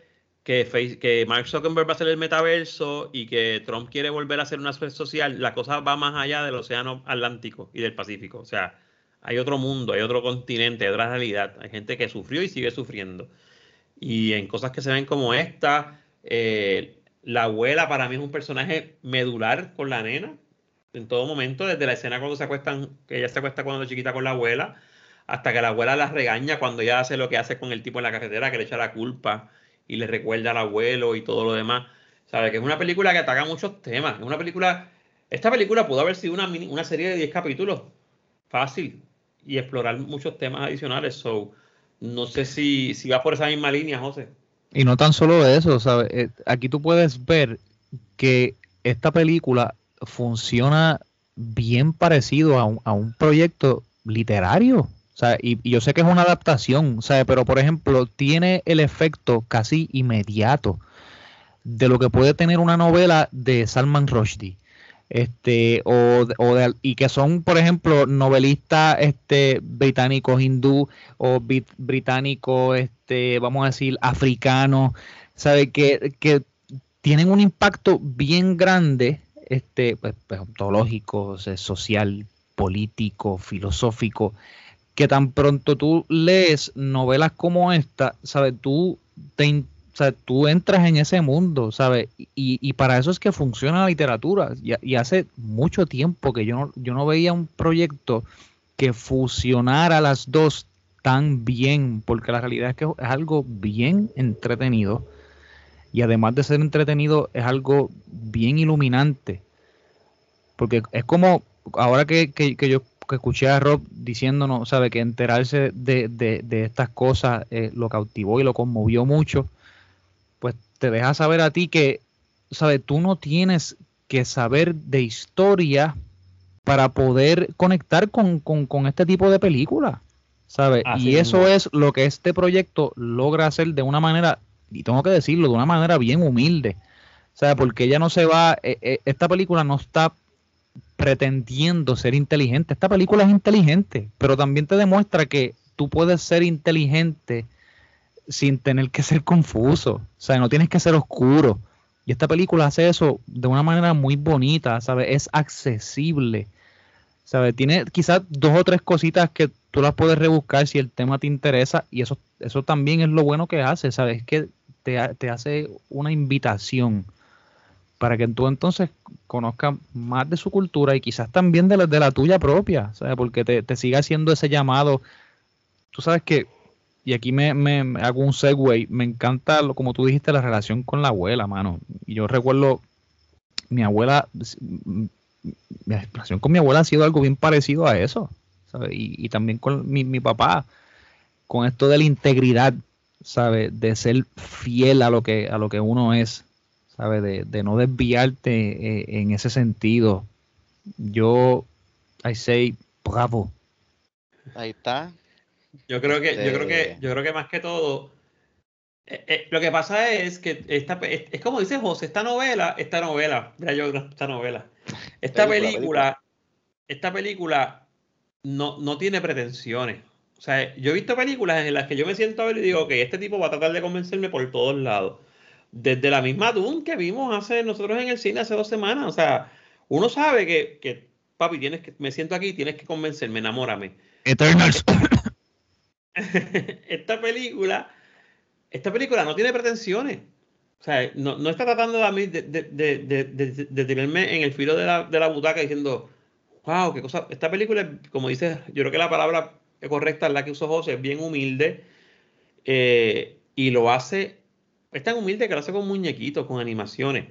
que, Face- que Mark Zuckerberg va a ser el metaverso y que Trump quiere volver a ser una red social. La cosa va más allá del océano Atlántico y del Pacífico. O sea, hay otro mundo, hay otro continente, hay otra realidad. Hay gente que sufrió y sigue sufriendo. Y en cosas que se ven como esta, eh, la abuela para mí es un personaje medular con la nena. En todo momento, desde la escena cuando se acuestan, que ella se acuesta cuando es chiquita con la abuela, hasta que la abuela la regaña cuando ella hace lo que hace con el tipo en la carretera, que le echa la culpa y le recuerda al abuelo y todo lo demás. ¿Sabe? Que es una película que ataca muchos temas. Es una película. Esta película pudo haber sido una, mini- una serie de 10 capítulos. Fácil. Y explorar muchos temas adicionales. So, no sé si, si va por esa misma línea, José. Y no tan solo eso, ¿sabes? Eh, Aquí tú puedes ver que esta película funciona bien parecido a un, a un proyecto literario. Y, yo sé que es una adaptación, ¿sabes? Pero, por ejemplo, tiene el efecto casi inmediato de lo que puede tener una novela de Salman Rushdie. Este, o, o de- y que son, por ejemplo, novelistas este, británicos hindú o brit- británicos, este, vamos a decir, africanos, ¿sabe? Que, que tienen un impacto bien grande, este, pues, pues, ontológico, social, político, filosófico, que tan pronto tú lees novelas como esta, ¿sabes? Tú te sea, tú entras en ese mundo, ¿sabes? Y, y para eso es que funciona la literatura. Y, y hace mucho tiempo que yo no, yo no veía un proyecto que fusionara las dos tan bien, porque la realidad es que es algo bien entretenido. Y además de ser entretenido, es algo bien iluminante. Porque es como, ahora que, que- que yo que escuché a Rob diciéndonos, ¿sabe? Que enterarse de, de- de estas cosas eh, lo cautivó y lo conmovió mucho, pues te deja saber a ti que, ¿sabe? Tú no tienes que saber de historia para poder conectar con, con- con este tipo de películas, ¿sabe? Así y eso es lo que este proyecto logra hacer de una manera, y tengo que decirlo, de una manera bien humilde, ¿sabe? Porque ella no se va, eh, eh, esta película no está pretendiendo ser inteligente. Esta película es inteligente, pero también te demuestra que tú puedes ser inteligente sin tener que ser confuso. O sea, no tienes que ser oscuro. Y esta película hace eso de una manera muy bonita, ¿sabes? Es accesible. ¿Sabes? Tiene quizás dos o tres cositas que tú las puedes rebuscar si el tema te interesa y eso, eso también es lo bueno que hace, ¿sabes? Es que te, te hace una invitación para que tú entonces conozcas más de su cultura y quizás también de la, de la tuya propia, ¿sabes? Porque te, te siga haciendo ese llamado. Tú sabes que, y aquí me, me- me hago un segue, me encanta, lo, como tú dijiste, la relación con la abuela, mano. Y yo recuerdo, mi abuela, mi relación con mi abuela ha sido algo bien parecido a eso. ¿sabes? Y, y también con mi, mi papá, con esto de la integridad, ¿sabes? De ser fiel a lo que, a lo que uno es, ¿sabes? De, de no desviarte eh, en ese sentido. Yo, I say, bravo. Ahí está. Yo creo que, yo creo que, Este- yo creo que más que todo, eh, eh, lo que pasa es que esta, es, es como dice José, esta novela, esta novela, mira yo esta novela, esta Película, película, esta película no, no tiene pretensiones. O sea, yo he visto películas en las que yo me siento a ver y digo, ok, este tipo va a tratar de convencerme por todos lados. Desde la misma Dune que vimos hace nosotros en el cine hace dos semanas. O sea, uno sabe que, que papi, tienes que, me siento aquí, tienes que convencerme, enamórame. Eternals. esta película, esta película no tiene pretensiones. O sea, no, no está tratando de, a mí de, de, de, de- de- de tenerme en el filo de la, de la butaca diciendo, wow, qué cosa. Esta película, como dices, yo creo que la palabra correcta es la que usó José, es bien humilde eh, y lo hace, es tan humilde que lo hace con muñequitos, con animaciones,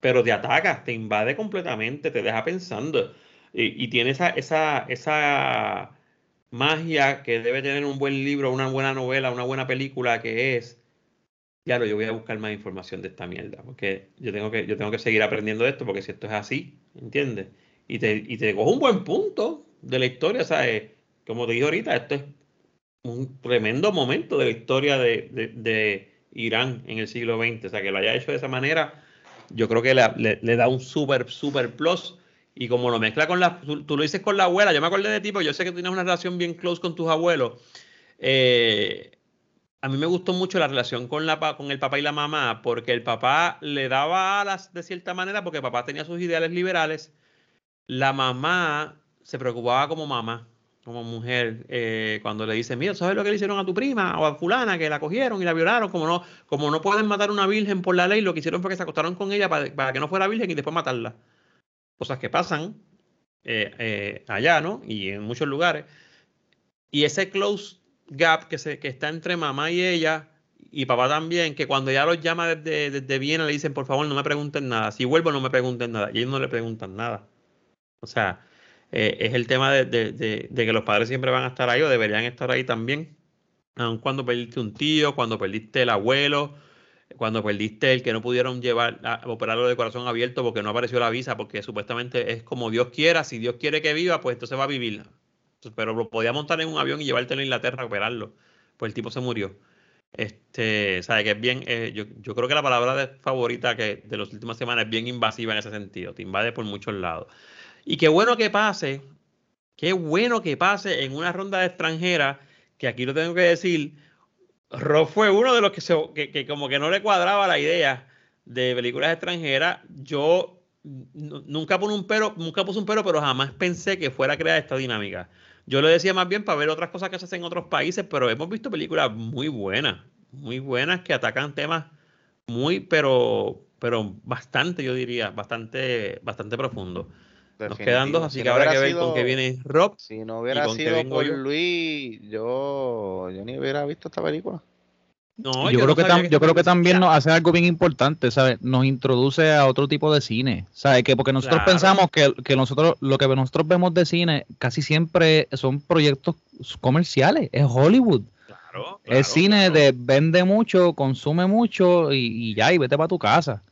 pero te ataca, te invade completamente, te deja pensando y, tiene esa, esa, esa magia que debe tener un buen libro, una buena novela, una buena película que es, lo, yo voy a buscar más información de esta mierda, porque yo tengo que, yo tengo que seguir aprendiendo de esto, porque si esto es así, ¿entiendes? Y te, y te cojo un buen punto de la historia, ¿sabes? Como te dije ahorita, esto es un tremendo momento de la historia de- de Irán en el siglo XX, o sea, que lo haya hecho de esa manera, yo creo que le, le- da un súper, súper plus. Y como lo mezcla con la, tú, lo dices con la abuela, yo me acordé de ti, yo sé que tienes una relación bien close con tus abuelos. Eh, a mí me gustó mucho la relación con, la, con el papá y la mamá, porque el papá le daba alas de cierta manera, porque el papá tenía sus ideales liberales. La mamá se preocupaba como mamá, como mujer, eh, cuando le dice, mira, ¿sabes lo que le hicieron a tu prima o a fulana, que la cogieron y la violaron? Como no, como no pueden matar a una virgen por la ley, lo que hicieron fue que se acostaron con ella para, para que no fuera virgen y después matarla. Cosas que pasan eh, eh, allá, ¿no? Y en muchos lugares. Y ese close gap que, se, que está entre mamá y ella, y papá también, que cuando ella los llama desde, desde Viena le dicen, por favor, no me pregunten nada. Si vuelvo, no me pregunten nada. Y ellos no le preguntan nada. O sea, eh, es el tema de, de- de- que los padres siempre van a estar ahí o deberían estar ahí también. Aun cuando perdiste un tío, cuando perdiste el abuelo, cuando perdiste el que no pudieron llevar a operarlo de corazón abierto porque no apareció la visa, porque supuestamente es como Dios quiera, si Dios quiere que viva, pues entonces va a vivir. Pero lo podía montar en un avión y llevártelo a Inglaterra a operarlo. Pues el tipo se murió. Este, sabe que es bien, eh, yo, yo creo que la palabra de- favorita que de las últimas semanas es bien invasiva en ese sentido, te invade por muchos lados. Y qué bueno que pase, qué bueno que pase en una ronda extranjera, que aquí lo tengo que decir, Rob fue uno de los que, que, como que no le cuadraba la idea de películas extranjeras. Yo nunca puse un pero, nunca puse un pero, pero jamás pensé que fuera a crear esta dinámica. Yo lo decía más bien para ver otras cosas que se hacen en otros países, pero hemos visto películas muy buenas, muy buenas que atacan temas muy, pero, pero bastante, yo diría, bastante, bastante profundo. Nos quedan dos, así Si que no habrá que ver sido- con qué viene Rob. Si no hubiera sido por yo. Luis, yo, yo ni hubiera visto esta película. No, yo, creo no que, yo creo que también nos hace algo bien importante, ¿sabes? Nos introduce a otro tipo de cine, ¿sabes? Que porque nosotros Claro. pensamos que, que nosotros lo que nosotros vemos de cine casi siempre son proyectos comerciales, es Hollywood. Claro, es cine claro. de vende mucho, consume mucho y, y ya, y vete para tu casa.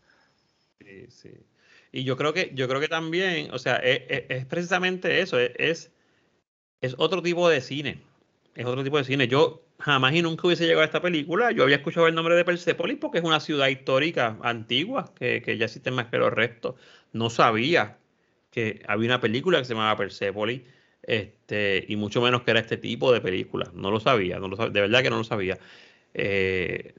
Y yo creo que, yo creo que también, o sea, es, es- es precisamente eso, es, es, es otro tipo de cine. Es otro tipo de cine. Yo jamás y nunca hubiese llegado a esta película. Yo había escuchado el nombre de Persepolis porque es una ciudad histórica antigua que, que ya existe más que los restos. No sabía que había una película que se llamaba Persepolis, este, y mucho menos que era este tipo de película. No lo sabía, no lo de verdad que no lo sabía. Eh,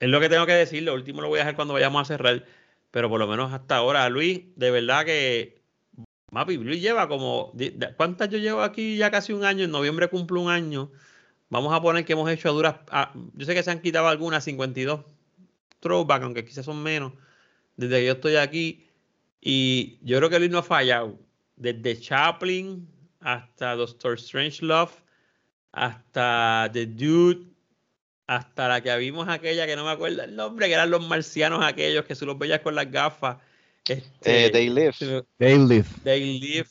es lo que tengo que decir, lo último lo voy a dejar cuando vayamos a cerrar, pero por lo menos hasta ahora, Luis, de verdad que Mapi, Luis lleva como, ¿cuántas yo llevo aquí? Ya casi un año, en noviembre cumplo un año. Vamos a poner que hemos hecho duras, yo sé que se han quitado algunas 52 throwback, aunque quizás son menos, desde que yo estoy aquí, y yo creo que Luis no ha fallado, desde Chaplin hasta Doctor Strange Love, hasta The Dude, hasta la que vimos aquella que no me acuerdo el nombre, que eran los marcianos aquellos que tú los veías con las gafas. Este, Eh, They Live. They live. They Live.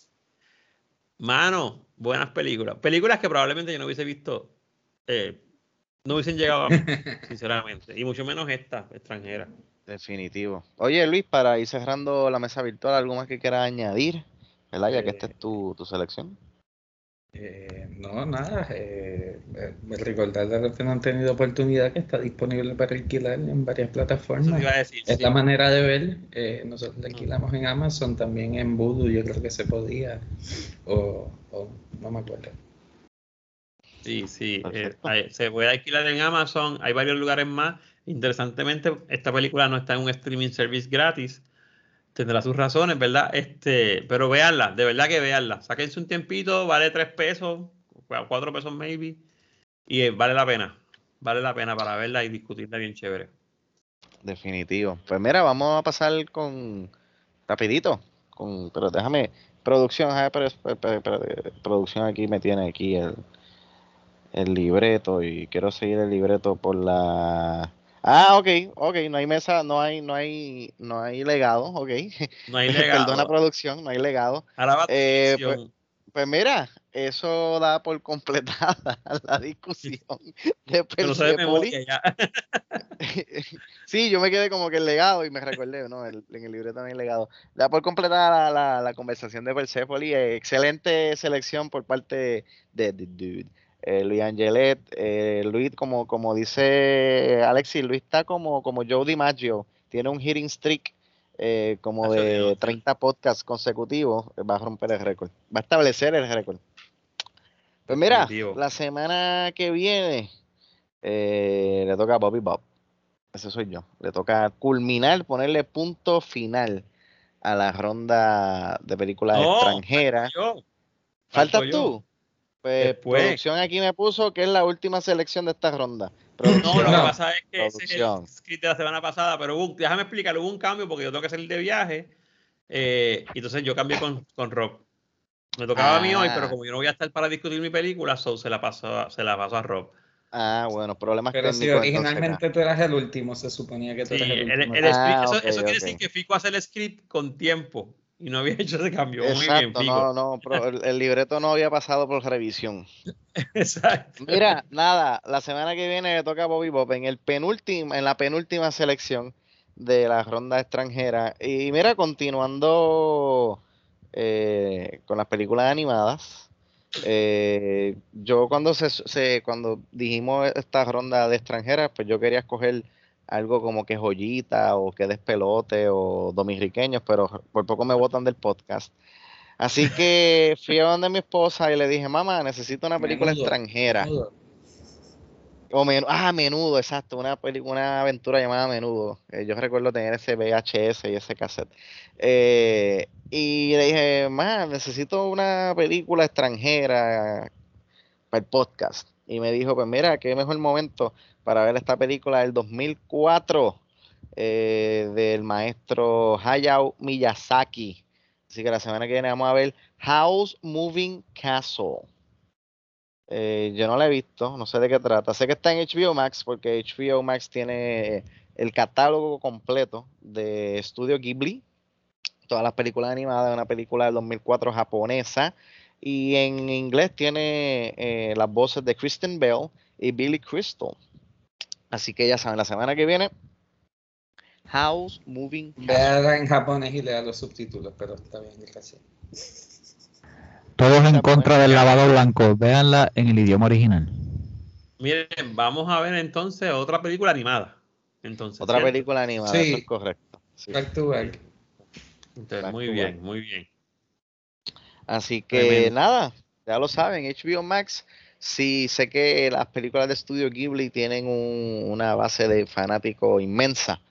Mano, buenas películas. Películas que probablemente yo no hubiese visto, eh, no hubiesen llegado a mí, sinceramente. Y mucho menos esta, extranjera. Definitivo. Oye, Luis, para ir cerrando la mesa virtual, ¿algo más que quieras añadir? ¿Verdad? Ya que esta es tu, tu selección. Eh, no, nada. Eh, eh, recordarle a los que no han tenido oportunidad que está disponible para alquilar en varias plataformas. Eso te iba a decir, es sí. la manera de ver. eh, nosotros la alquilamos en Amazon, también en Voodoo, yo creo que se podía. O, o no me acuerdo. Sí, sí. eh, se puede alquilar en Amazon. Hay varios lugares más. Interesantemente, esta película no está en un streaming service gratis. Tendrá sus razones, ¿verdad? Este, pero véanla, de verdad que véanla. Sáquense un tiempito, vale tres pesos, cua- cuatro pesos maybe. Y eh, vale la pena. Vale la pena para verla y discutirla bien chévere. Definitivo. Pues mira, vamos a pasar con rapidito, con, pero déjame, producción, pero- pero- pero- producción aquí me tiene aquí el, el libreto y quiero seguir el libreto por la Ah, ok, ok, no hay mesa, no hay, no hay, no hay legado, ok. No hay legado. Perdona producción, no hay legado. Ahora va Eh, sección. Pues mira, eso da por completada la discusión de ya. Sí, yo me quedé como que el legado y me recordé, ¿no? El- en el no hay legado. Da por completada la, la, la conversación de Persepolis. eh, excelente selección por parte de The Dude. Eh, Luis Angelet, eh, Luis, como, como dice Alexis, Luis está como, como Joe DiMaggio, tiene un hitting streak eh, como de Dios. 30 podcasts consecutivos, eh, va a romper el récord, va a establecer el récord. Pues mira, la semana que viene le toca a Bobby Bob. Ese soy yo. Le toca culminar, ponerle punto final a la ronda de películas No, extranjeras. ¿Faltas tú? Pues Después. producción aquí me puso que es la última selección de esta ronda. No, lo que pasa es que ese es el script de la semana pasada, pero hubo déjame explicar, hubo un cambio porque yo tengo que salir de viaje. eh, y entonces yo cambié con, con Rob. Me tocaba a mí hoy, Ah. pero como yo no voy a estar para discutir mi película, so se la paso a, se la paso a Rob. Ah, bueno, problemas Pero si técnicos. entonces, originalmente tú eras el último, se suponía que tú Sí, eras el último. el Ah, script- eso, quiere decir que Fico hace el script con tiempo y no había hecho ese cambio. Muy bien, Exacto, no, no, pero el, el libreto no había pasado por revisión. Exacto. Mira, nada, la semana que viene le toca a Bobby Bob en el penúltimo, en la penúltima selección de la ronda extranjera. Y mira, continuando eh, con las películas animadas. eh, yo cuando se, se- cuando dijimos esta ronda de extranjeras, pues yo quería escoger algo como que joyita o que despelote o dominicanos, pero por poco me botan del podcast. Así que fui a donde mi esposa y le dije, mamá, necesito una película Menudo, extranjera. menudo. O men- ah, Menudo, exacto, una, peli- una aventura llamada Menudo. Eh, yo recuerdo tener ese VHS y ese cassette. Eh, y le dije, ma, necesito una película extranjera para el podcast. Y me dijo, pues mira, qué mejor momento para ver esta película del 2004 eh, del maestro Hayao Miyazaki. Así que la semana que viene vamos a ver House Moving Castle. Eh, yo no la he visto, no sé de qué trata. Sé que está en HBO Max porque HBO Max tiene el catálogo completo de Studio Ghibli, todas las películas animadas, una película del 2004 japonesa y en inglés tiene eh, las voces de Kristen Bell y Billy Crystal. Así que ya saben, la semana que viene, House Moving. Véala en japonés y lea los subtítulos, pero está bien, gracias. Todos en contra del lavado blanco. Véanla en el idioma original. Miren, vamos a ver entonces otra película animada. Entonces, Otra ¿cierto? película animada, Sí. eso es correcto. Sí. Back to back. Entonces, Back muy to bien, back. muy bien. Así que Tremendo. nada, ya lo saben, HBO Max. Sí, sé que las películas de Studio Ghibli tienen un- una base de fanáticos inmensa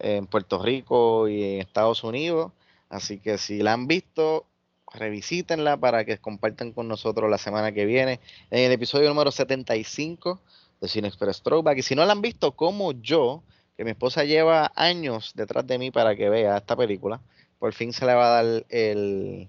en Puerto Rico y en Estados Unidos. Así que si la han visto, revisítenla para que compartan con nosotros la semana que viene en el episodio número 75 de Cine Express Throwback. Y si no la han visto como yo, que mi esposa lleva años detrás de mí para que vea esta película, por fin se le va a dar el,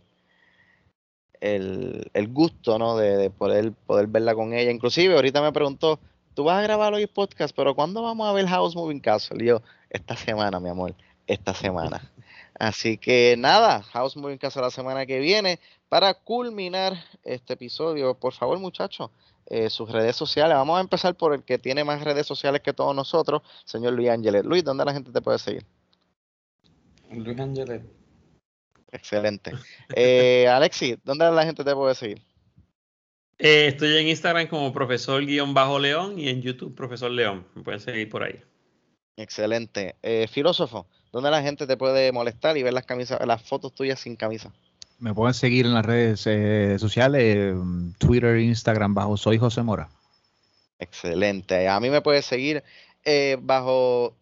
el, el gusto, ¿no? De, de poder, poder verla con ella. Inclusive ahorita me preguntó, tú vas a grabar hoy podcast, pero ¿cuándo vamos a ver House Moving Castle? Y yo, esta semana, mi amor, esta semana. Así que nada, House Moving Casa la semana que viene. Para culminar este episodio, por favor, muchachos, eh, sus redes sociales. Vamos a empezar por el que tiene más redes sociales que todos nosotros, señor Luis Ángeles. Luis, ¿dónde la gente te puede seguir? Luis Ángeles. Excelente. Eh, Alexi, ¿dónde la gente te puede seguir? Eh, estoy en Instagram como profesor-león y en YouTube profesor León. Me pueden seguir por ahí. Excelente. Eh, filósofo, ¿dónde la gente te puede molestar y ver las camisas, las fotos tuyas sin camisa? Me pueden seguir en las redes eh, sociales, Twitter, Instagram, bajo Soy José Mora. Excelente. A mí me puedes seguir eh, bajo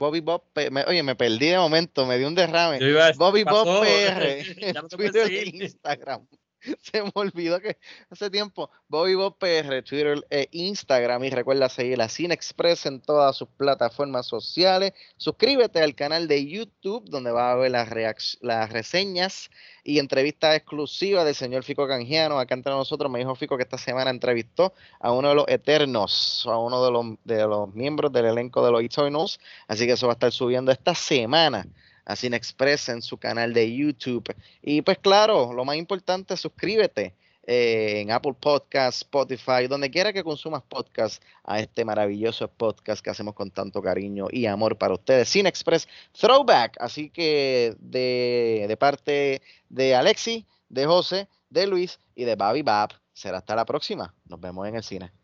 Bobby Bob. oye, me perdí de momento, me dio un derrame. Bobby Bob PR. no Twitter e Instagram. Se me olvidó que hace tiempo Bobby Bob PR, Twitter e Instagram. Y recuerda seguir la Cine Express en todas sus plataformas sociales. Suscríbete al canal de YouTube, donde vas a ver las, las reseñas y entrevistas exclusivas del señor Fico Canjiano. Acá entre nosotros me dijo Fico que esta semana entrevistó a uno de los Eternos, a uno de los, de los miembros del elenco de los Eternals. Así que eso va a estar subiendo esta semana a Cine Express en su canal de YouTube. Y pues claro, lo más importante, suscríbete eh, en Apple Podcasts, Spotify, donde quiera que consumas podcast a este maravilloso podcast que hacemos con tanto cariño y amor para ustedes. Cine Express Throwback. Así que de, de parte de Alexi, de José, de Luis y de Babi Bab, será hasta la próxima. Nos vemos en el cine.